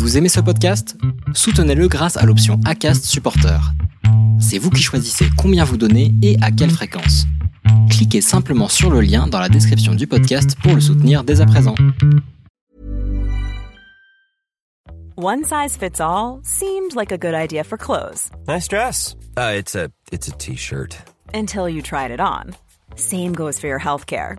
Vous aimez ce podcast? Soutenez-le grâce à l'option ACAST Supporter. C'est vous qui choisissez combien vous donnez et à quelle fréquence. Cliquez simplement sur le lien dans la description du podcast pour le soutenir dès à présent. One size fits all seemed like a good idea for clothes Nice dress. Uh, it's a it's a t-shirt. until you tried it on. Same goes for your healthcare.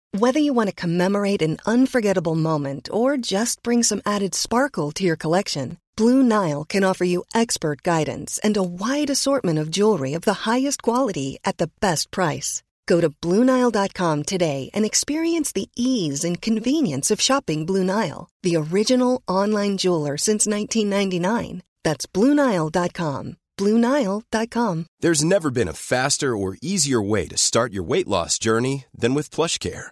Whether you want to commemorate an unforgettable moment or just bring some added sparkle to your collection, Blue Nile can offer you expert guidance and a wide assortment of jewelry of the highest quality at the best price. Go to BlueNile.com today and experience the ease and convenience of shopping Blue Nile, the original online jeweler since 1999. That's BlueNile.com. BlueNile.com. There's never been a faster or easier way to start your weight loss journey than with PlushCare.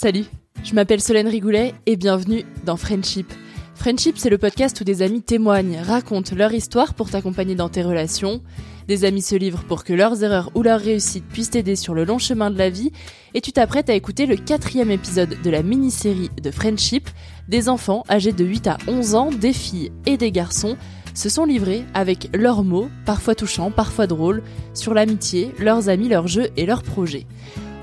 Salut, je m'appelle Solène Rigoulet et bienvenue dans Friendship. Friendship, c'est le podcast où des amis témoignent, racontent leur histoire pour t'accompagner dans tes relations. Des amis se livrent pour que leurs erreurs ou leurs réussites puissent t'aider sur le long chemin de la vie. Et tu t'apprêtes à écouter le quatrième épisode de la mini-série de Friendship. Des enfants âgés de 8 à 11 ans, des filles et des garçons, se sont livrés avec leurs mots, parfois touchants, parfois drôles, sur l'amitié, leurs amis, leurs jeux et leurs projets.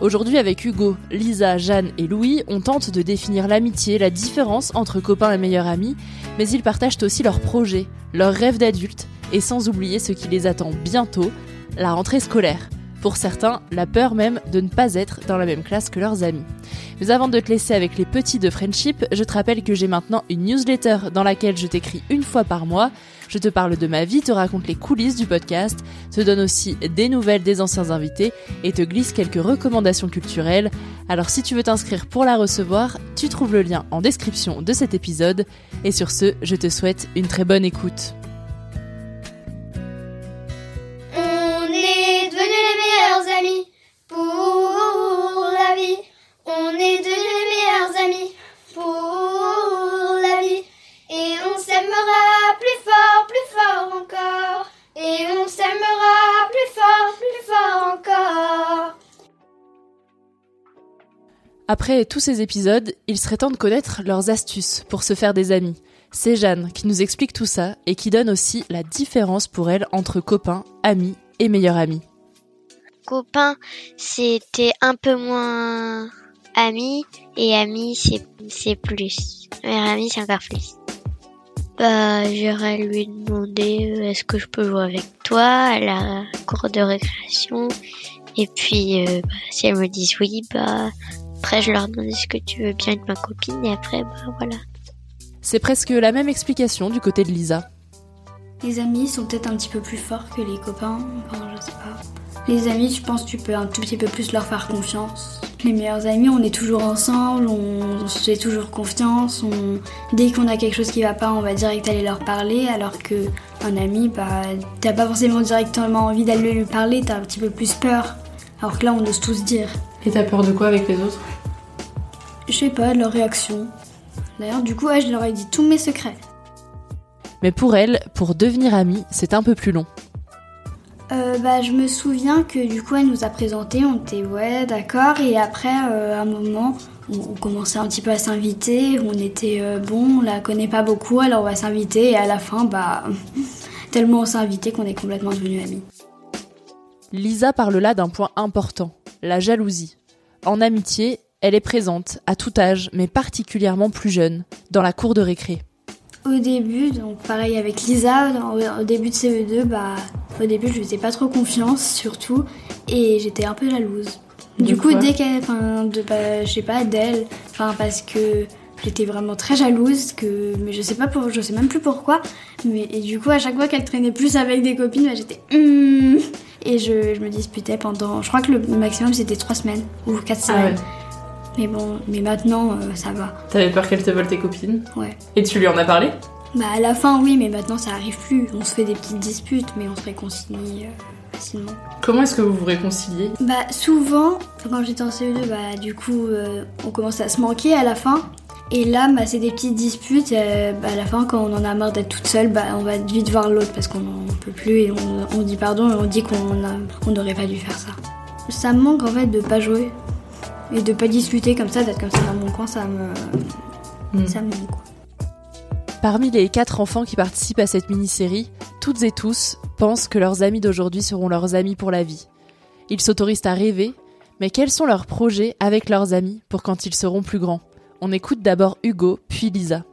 Aujourd'hui, avec Hugo, Lisa, Jeanne et Louis, on tente de définir l'amitié, la différence entre copains et meilleurs amis, mais ils partagent aussi leurs projets, leurs rêves d'adultes, et sans oublier ce qui les attend bientôt, la rentrée scolaire. Pour certains, la peur même de ne pas être dans la même classe que leurs amis. Mais avant de te laisser avec les petits de Friendship, je te rappelle que j'ai maintenant une newsletter dans laquelle je t'écris une fois par mois. Je te parle de ma vie, te raconte les coulisses du podcast, te donne aussi des nouvelles des anciens invités et te glisse quelques recommandations culturelles. Alors si tu veux t'inscrire pour la recevoir, tu trouves le lien en description de cet épisode. Et sur ce, je te souhaite une très bonne écoute. Après tous ces épisodes, il serait temps de connaître leurs astuces pour se faire des amis. C'est Jeanne qui nous explique tout ça et qui donne aussi la différence pour elle entre copains, amis et meilleurs amis. copain, c'était un peu moins ami et ami, c'est plus. Meilleur ami, c'est encore plus. Bah, j'irai lui demander euh, est-ce que je peux jouer avec toi à la cour de récréation? Et puis, euh, bah, si elles me disent oui, bah, après je leur demande est-ce que tu veux bien être ma copine? Et après, bah voilà. C'est presque la même explication du côté de Lisa. Les amis sont peut-être un petit peu plus forts que les copains, enfin, je sais pas. Les amis, je pense que tu peux un tout petit peu plus leur faire confiance. Les meilleurs amis, on est toujours ensemble, on se fait toujours confiance, on... dès qu'on a quelque chose qui va pas, on va direct aller leur parler, alors que un ami, bah, t'as pas forcément directement envie d'aller lui parler, t'as un petit peu plus peur. Alors que là, on ose tous dire. Et t'as peur de quoi avec les autres? Je sais pas, de leur réaction. D'ailleurs, du coup, ouais, je leur ai dit tous mes secrets. Mais pour elle, pour devenir amie, c'est un peu plus long. Euh, bah, je me souviens que du coup elle nous a présenté, on était ouais d'accord et après euh, à un moment on, on commençait un petit peu à s'inviter, on était euh, bon, on la connaît pas beaucoup alors on va s'inviter et à la fin bah tellement on s'est invité qu'on est complètement devenus amis. Lisa parle là d'un point important, la jalousie. En amitié, elle est présente à tout âge, mais particulièrement plus jeune, dans la cour de récré. Au début, donc pareil avec Lisa, au début de CE2, bah, au début je lui faisais pas trop confiance surtout et j'étais un peu jalouse. Du coup, dès qu'elle, enfin, de, bah, je sais pas, d'elle, enfin, parce que j'étais vraiment très jalouse, que, mais je sais pas pour, je sais même plus pourquoi, mais, et du coup, à chaque fois qu'elle traînait plus avec des copines, bah, j'étais, hum, et je, je, me disputais pendant, je crois que le maximum c'était trois semaines, ou quatre ah semaines. Mais bon, mais maintenant, euh, ça va. T'avais peur qu'elle te vole tes copines Ouais. Et tu lui en as parlé? Bah, à la fin, oui, mais maintenant, ça arrive plus. On se fait des petites disputes, mais on se réconcilie euh, facilement. Comment est-ce que vous vous réconciliez? Bah, souvent, quand j'étais en CE2, bah, du coup, euh, on commence à se manquer à la fin. Et là, bah, c'est des petites disputes. Bah, à la fin, quand on en a marre d'être toute seule, bah, on va vite voir l'autre parce qu'on n'en peut plus et on, on, dit pardon et on dit qu'on n'aurait pas dû faire ça. Ça me manque en fait de pas jouer. Et de pas discuter comme ça, d'être comme ça dans mon coin, ça me. Hmm. Ça me manque. Parmi les quatre enfants qui participent à cette mini-série, toutes et tous pensent que leurs amis d'aujourd'hui seront leurs amis pour la vie. Ils s'autorisent à rêver, mais quels sont leurs projets avec leurs amis pour quand ils seront plus grands? On écoute d'abord Hugo, puis Lisa.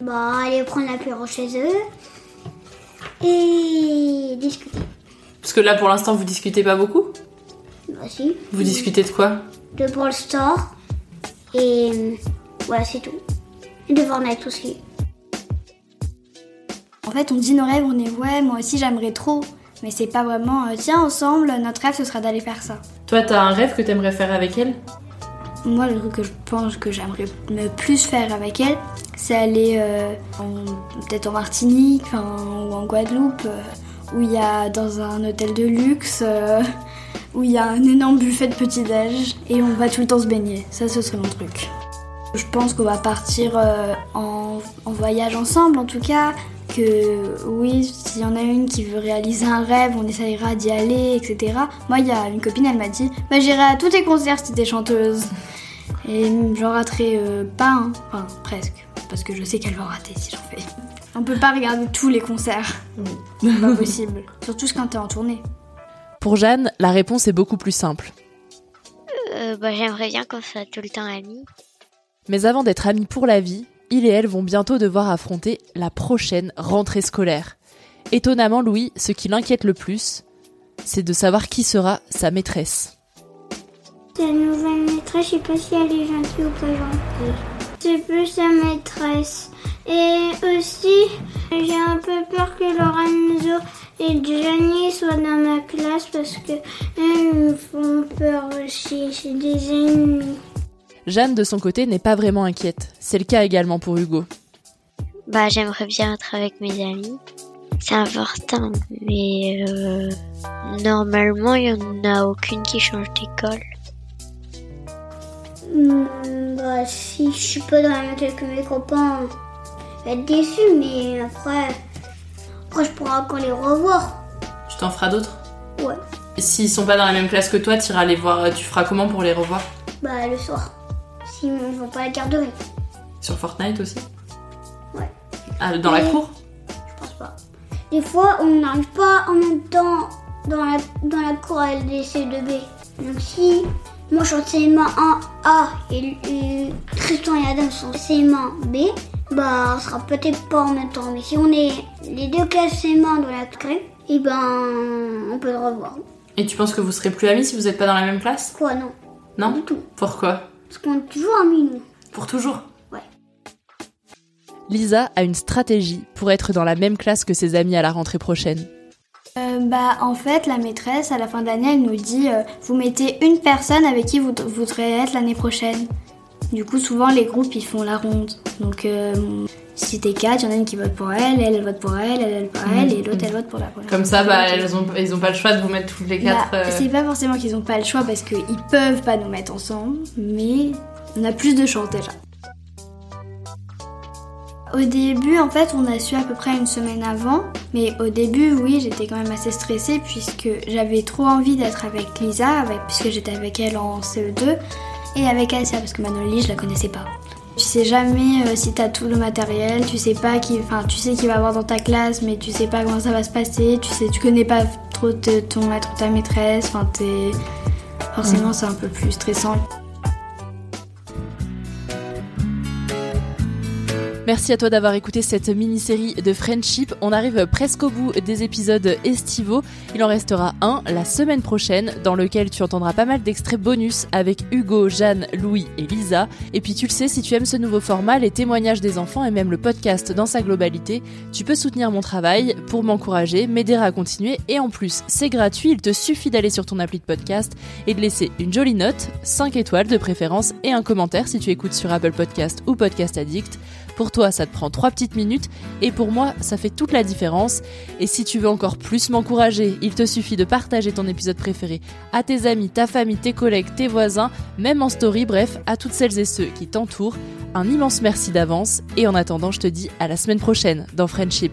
Bah, aller prendre l'apéro chez eux et discuter. Parce que là, pour l'instant, vous discutez pas beaucoup? Bah si. Vous discutez de quoi? De Brawl Store. Et voilà, c'est tout. Et de Fortnite aussi. En fait, on dit nos rêves, on est ouais, moi aussi j'aimerais trop. Mais c'est pas vraiment, euh, tiens, ensemble, notre rêve ce sera d'aller faire ça. Toi, t'as un rêve que t'aimerais faire avec elle? Moi, le truc que je pense que j'aimerais le plus faire avec elle, c'est aller euh, peut-être en Martinique, ou en Guadeloupe, euh, où il y a dans un hôtel de luxe où il y a un énorme buffet de petit-déj et on va tout le temps se baigner. Ça, ce serait mon truc. Je pense qu'on va partir euh, en, voyage ensemble, en tout cas. Que oui, s'il y en a une qui veut réaliser un rêve, on essayera d'y aller, etc. Moi, il y a une copine, elle m'a dit bah, J'irai à tous tes concerts si t'es chanteuse. Et j'en raterai euh, pas un, enfin presque, parce que je sais qu'elle va rater si j'en fais. On peut pas regarder tous les concerts. C'est pas possible. Surtout quand t'es en tournée. Pour Jeanne, la réponse est beaucoup plus simple. Euh, bah, J'aimerais bien qu'on soit tout le temps amis. Mais avant d'être amis pour la vie, il et elle vont bientôt devoir affronter la prochaine rentrée scolaire. Étonnamment, Louis, ce qui l'inquiète le plus, c'est de savoir qui sera sa maîtresse. La nouvelle maîtresse, je sais pas si elle est gentille ou pas gentille. C'est plus sa maîtresse. Et aussi, j'ai un peu peur que Lorenzo et Johnny soient dans ma classe parce que ils me font peur aussi. C'est des ennemis. Jeanne, de son côté, n'est pas vraiment inquiète. C'est le cas également pour Hugo. Bah, j'aimerais bien être avec mes amis. C'est important, mais euh, normalement, il n'y en a aucune qui change d'école. Hmm, bah, si je suis pas dans la même classe que mes copains, je vais être déçu, mais après, je pourrai encore les revoir. Tu t'en feras d'autres? Ouais. S'ils sont pas dans la même classe que toi, tu iras les voir. Tu feras comment pour les revoir? Bah le soir. S'ils ne vont pas à la garderie. Sur Fortnite aussi? Ouais. Ah, dans la cour? Je pense pas. Des fois, on n'arrive pas en même temps dans la, dans la cour à LDC2B. Donc si moi je suis en CM1 A et, et Tristan et Adam sont CM1 B, bah on sera peut-être pas en même temps. Mais si on est les deux classes CM1 dans la crème, et eh ben on peut le revoir. Et tu penses que vous serez plus amis si vous n'êtes pas dans la même classe? Quoi non Non? Du tout. Pourquoi? Parce qu'on est toujours amis nous. Pour toujours? Ouais. Lisa a une stratégie pour être dans la même classe que ses amis à la rentrée prochaine. Euh, bah en fait la maîtresse à la fin d'année elle nous dit euh, vous mettez une personne avec qui vous voudrez être l'année prochaine. Du coup souvent les groupes ils font la ronde. Donc euh, si t'es quatre, il y en a une qui vote pour elle, elle, elle vote pour elle, elle, elle pour elle et l'autre elle vote pour la prochaine. Comme ça bah elles ont, ils ont pas le choix de vous mettre toutes les quatre. Bah, c'est pas forcément qu'ils ont pas le choix parce qu'ils peuvent pas nous mettre ensemble, mais on a plus de chance déjà. Au début, en fait, on a su à peu près une semaine avant. Mais au début, oui, j'étais quand même assez stressée puisque j'avais trop envie d'être avec Lisa, avec, puisque j'étais avec elle en CE2, et avec Asia, parce que Manoli, je la connaissais pas. Tu sais jamais euh, si t'as tout le matériel, tu sais pas qui, enfin, tu sais qui va avoir dans ta classe, mais tu sais pas comment ça va se passer, tu sais, tu connais pas trop ton maître ou ta maîtresse, enfin, t'es, forcément, c'est un peu plus stressant. Merci à toi d'avoir écouté cette mini-série de Friendship. On arrive presque au bout des épisodes estivaux. Il en restera un la semaine prochaine dans lequel tu entendras pas mal d'extraits bonus avec Hugo, Jeanne, Louis et Lisa. Et puis tu le sais, si tu aimes ce nouveau format, les témoignages des enfants et même le podcast dans sa globalité, tu peux soutenir mon travail pour m'encourager, m'aider à continuer et en plus c'est gratuit, il te suffit d'aller sur ton appli de podcast et de laisser une jolie note, 5 étoiles de préférence et un commentaire si tu écoutes sur Apple Podcast ou Podcast Addict. Pour toi, ça te prend 3 petites minutes et pour moi, ça fait toute la différence. Et si tu veux encore plus m'encourager, il te suffit de partager ton épisode préféré à tes amis, ta famille, tes collègues, tes voisins, même en story, bref, à toutes celles et ceux qui t'entourent. Un immense merci d'avance et en attendant, je te dis à la semaine prochaine dans Friendship.